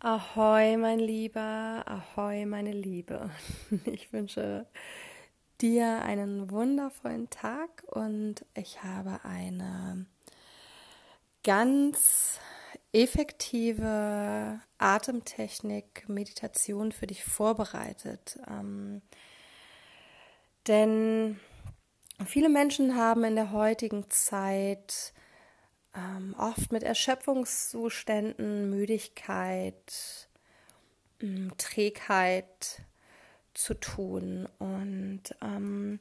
Ahoi, mein Lieber, ahoi, meine Liebe. Ich wünsche dir einen wundervollen Tag und ich habe eine ganz effektive Atemtechnik, Meditation für dich vorbereitet. Ähm, denn viele Menschen haben in der heutigen Zeit ähm, oft mit Erschöpfungszuständen, Müdigkeit, ähm, Trägheit zu tun. Und ähm,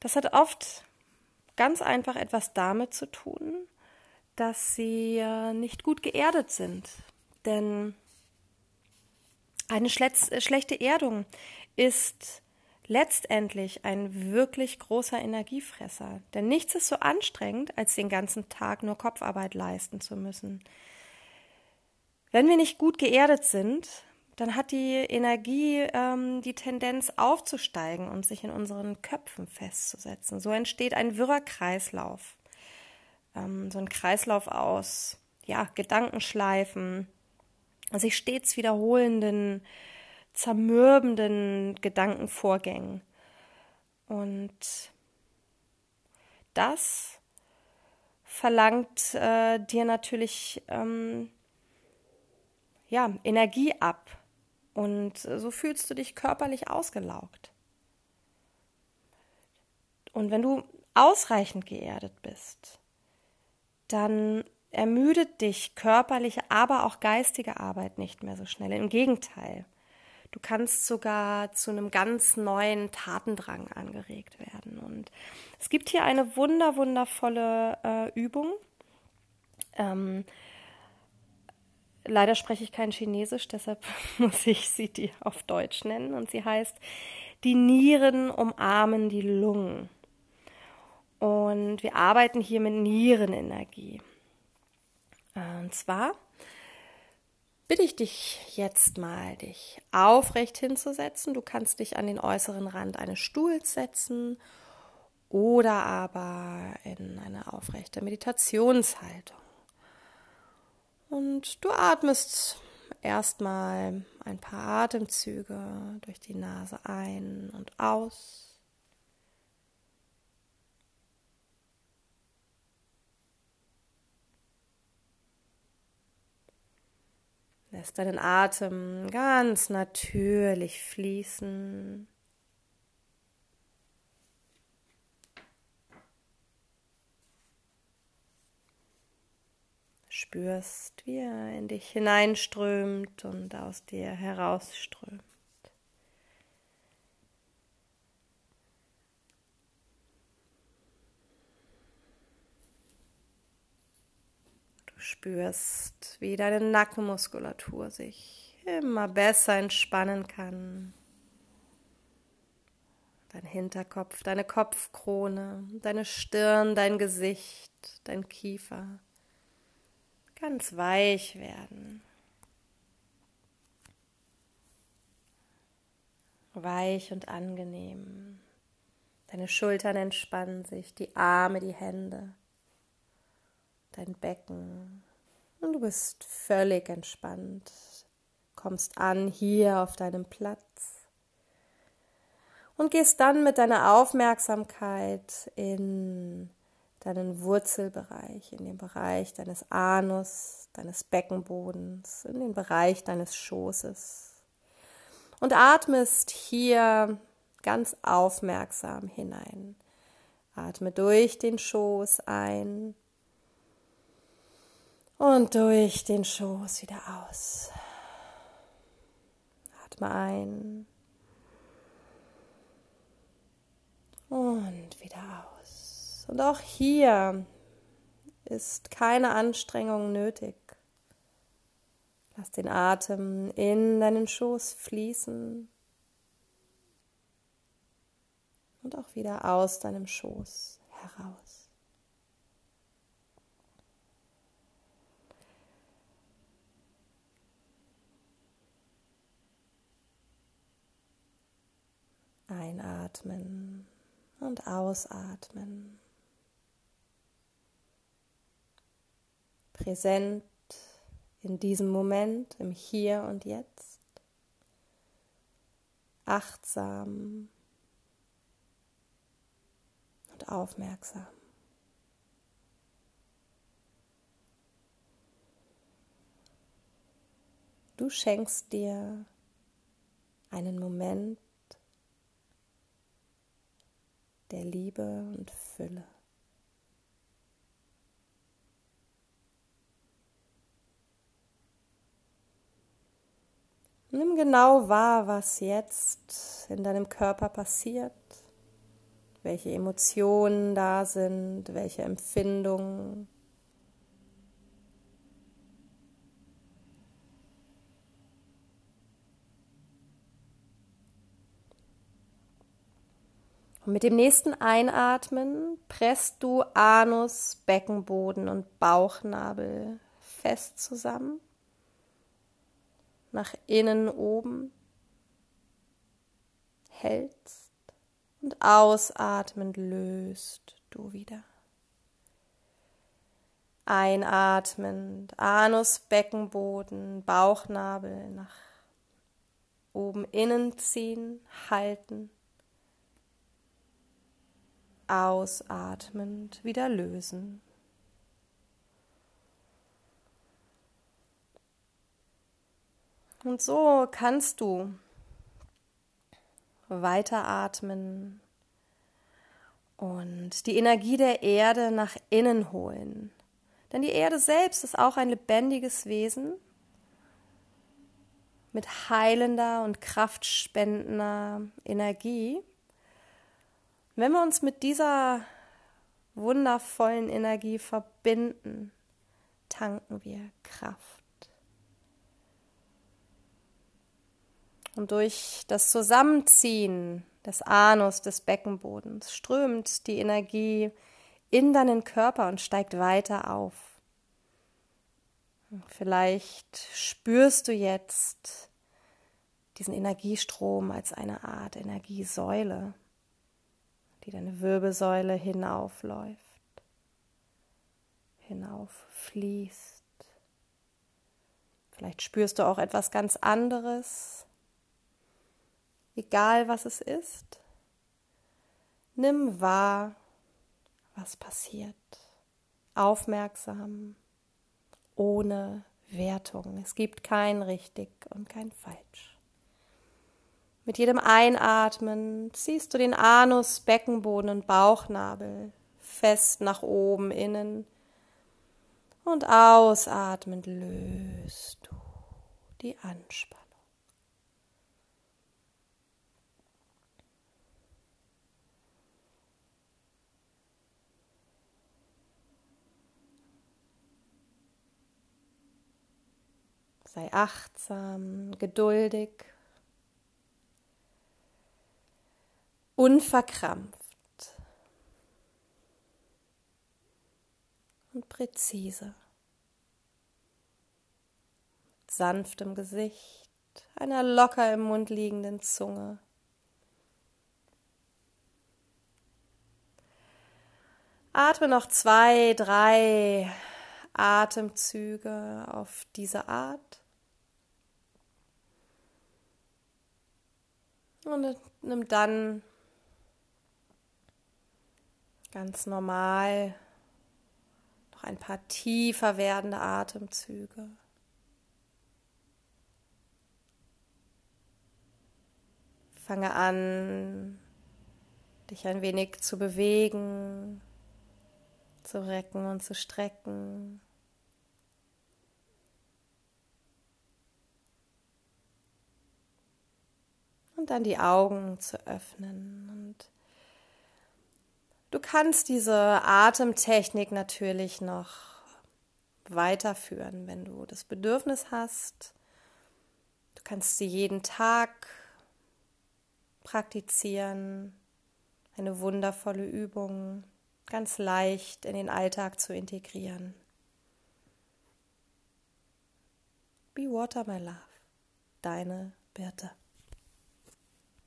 das hat oft ganz einfach etwas damit zu tun, dass sie äh, nicht gut geerdet sind. Denn eine schlechte Erdung ist letztendlich ein wirklich großer Energiefresser. Denn nichts ist so anstrengend, als den ganzen Tag nur Kopfarbeit leisten zu müssen. Wenn wir nicht gut geerdet sind, dann hat die Energie ähm, die Tendenz aufzusteigen und sich in unseren Köpfen festzusetzen. So entsteht ein wirrer Kreislauf. Ähm, so ein Kreislauf aus ja, Gedankenschleifen, sich stets wiederholenden zermürbenden Gedankenvorgängen. Und das verlangt äh, dir natürlich ähm, ja, Energie ab. Und so fühlst du dich körperlich ausgelaugt. Und wenn du ausreichend geerdet bist, dann ermüdet dich körperliche, aber auch geistige Arbeit nicht mehr so schnell. Im Gegenteil. Du kannst sogar zu einem ganz neuen Tatendrang angeregt werden. Und es gibt hier eine wunder, wundervolle äh, Übung. Ähm, leider spreche ich kein Chinesisch, deshalb muss ich sie die auf Deutsch nennen. Und sie heißt, die Nieren umarmen die Lungen. Und wir arbeiten hier mit Nierenenergie. Und zwar bitte ich dich jetzt mal, dich aufrecht hinzusetzen. Du kannst dich an den äußeren Rand eines Stuhls setzen oder aber in eine aufrechte Meditationshaltung. Und du atmest erstmal ein paar Atemzüge durch die Nase ein und aus. Lässt deinen Atem ganz natürlich fließen. Spürst, wie er in dich hineinströmt und aus dir herausströmt. Spürst, wie deine Nackenmuskulatur sich immer besser entspannen kann. Dein Hinterkopf, deine Kopfkrone, deine Stirn, dein Gesicht, dein Kiefer ganz weich werden. Weich und angenehm. Deine Schultern entspannen sich, die Arme, die Hände dein Becken. Und du bist völlig entspannt, kommst an hier auf deinem Platz und gehst dann mit deiner Aufmerksamkeit in deinen Wurzelbereich, in den Bereich deines Anus, deines Beckenbodens, in den Bereich deines Schoßes. Und atmest hier ganz aufmerksam hinein. Atme durch den Schoß ein und durch den Schoß wieder aus. Atme ein. Und wieder aus. Und auch hier ist keine Anstrengung nötig. Lass den Atem in deinen Schoß fließen und auch wieder aus deinem Schoß heraus. Einatmen und ausatmen. Präsent in diesem Moment, im Hier und Jetzt, achtsam und aufmerksam. Du schenkst dir einen Moment der Liebe und Fülle. Nimm genau wahr, was jetzt in deinem Körper passiert, welche Emotionen da sind, welche Empfindungen. Und mit dem nächsten Einatmen presst du Anus, Beckenboden und Bauchnabel fest zusammen nach innen oben hältst und ausatmend löst du wieder. Einatmend, Anus, Beckenboden, Bauchnabel nach oben innen ziehen, halten. Ausatmend wieder lösen. Und so kannst du weiteratmen und die Energie der Erde nach innen holen. Denn die Erde selbst ist auch ein lebendiges Wesen mit heilender und kraftspendender Energie. Wenn wir uns mit dieser wundervollen Energie verbinden, tanken wir Kraft. Und durch das Zusammenziehen des Anus, des Beckenbodens, strömt die Energie in deinen Körper und steigt weiter auf. Vielleicht spürst du jetzt diesen Energiestrom als eine Art Energiesäule, die deine Wirbelsäule hinaufläuft, hinauffließt. Vielleicht spürst du auch etwas ganz anderes, egal was es ist. Nimm wahr, was passiert. Aufmerksam, ohne Wertung. Es gibt kein richtig und kein falsch. Mit jedem Einatmen ziehst du den Anus, Beckenboden und Bauchnabel fest nach oben innen und ausatmend löst du die Anspannung. Sei achtsam, geduldig, unverkrampft und präzise. sanftem Gesicht, einer locker im Mund liegenden Zunge. Atme noch zwei, drei Atemzüge auf diese Art. Und nimm dann ganz normal noch ein paar tiefer werdende Atemzüge. Fange an, dich ein wenig zu bewegen, zu recken und zu strecken. und dann die Augen zu öffnen. Und du kannst diese Atemtechnik natürlich noch weiterführen, wenn du das Bedürfnis hast. Du kannst sie jeden Tag praktizieren. Eine wundervolle Übung, ganz leicht in den Alltag zu integrieren. Be Water, my love. Deine Birte.